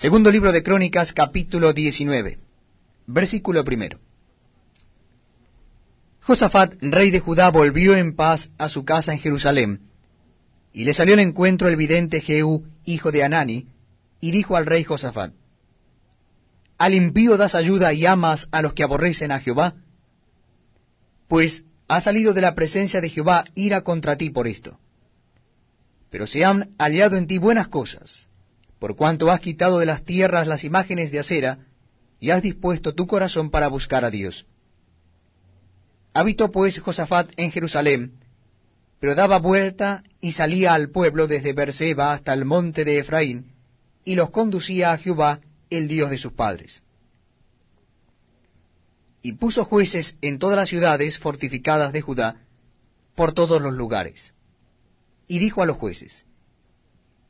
Segundo libro de Crónicas, capítulo 19, versículo primero. Josafat, rey de Judá, volvió en paz a su casa en Jerusalén, y le salió al encuentro el vidente Jehú, hijo de Anani, y dijo al rey Josafat, ¿Al impío das ayuda y amas a los que aborrecen a Jehová? Pues ha salido de la presencia de Jehová ira contra ti por esto. Pero se han hallado en ti buenas cosas, por cuanto has quitado de las tierras las imágenes de acera, y has dispuesto tu corazón para buscar a Dios. Habitó pues Josafat en Jerusalén, pero daba vuelta y salía al pueblo desde Berseba hasta el monte de Efraín, y los conducía a Jehová, el Dios de sus padres. Y puso jueces en todas las ciudades fortificadas de Judá, por todos los lugares. Y dijo a los jueces,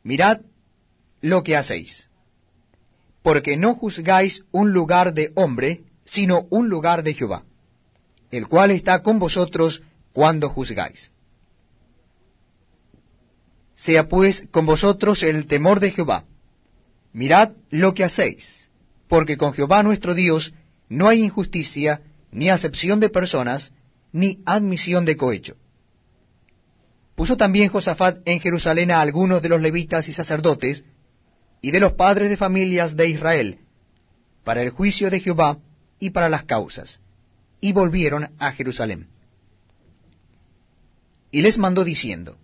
Mirad lo que hacéis, porque no juzgáis un lugar de hombre, sino un lugar de Jehová, el cual está con vosotros cuando juzgáis. Sea pues con vosotros el temor de Jehová. Mirad lo que hacéis, porque con Jehová nuestro Dios no hay injusticia, ni acepción de personas, ni admisión de cohecho. Puso también Josafat en Jerusalén a algunos de los levitas y sacerdotes, y de los padres de familias de Israel, para el juicio de Jehová y para las causas, y volvieron a Jerusalén. Y les mandó diciendo,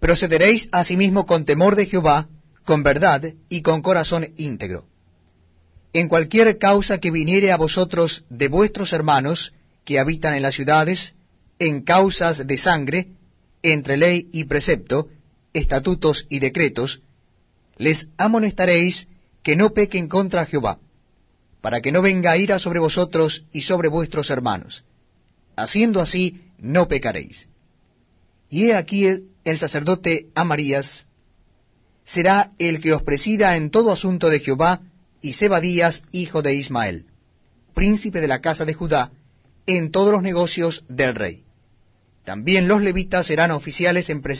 Procederéis asimismo con temor de Jehová, con verdad y con corazón íntegro. En cualquier causa que viniere a vosotros de vuestros hermanos que habitan en las ciudades, en causas de sangre, entre ley y precepto, estatutos y decretos, les amonestaréis que no pequen contra Jehová, para que no venga ira sobre vosotros y sobre vuestros hermanos. Haciendo así, no pecaréis. Y he aquí el, sacerdote Amarías será el que os presida en todo asunto de Jehová, y Sebadías, hijo de Ismael, príncipe de la casa de Judá, en todos los negocios del rey. También los levitas serán oficiales en presencia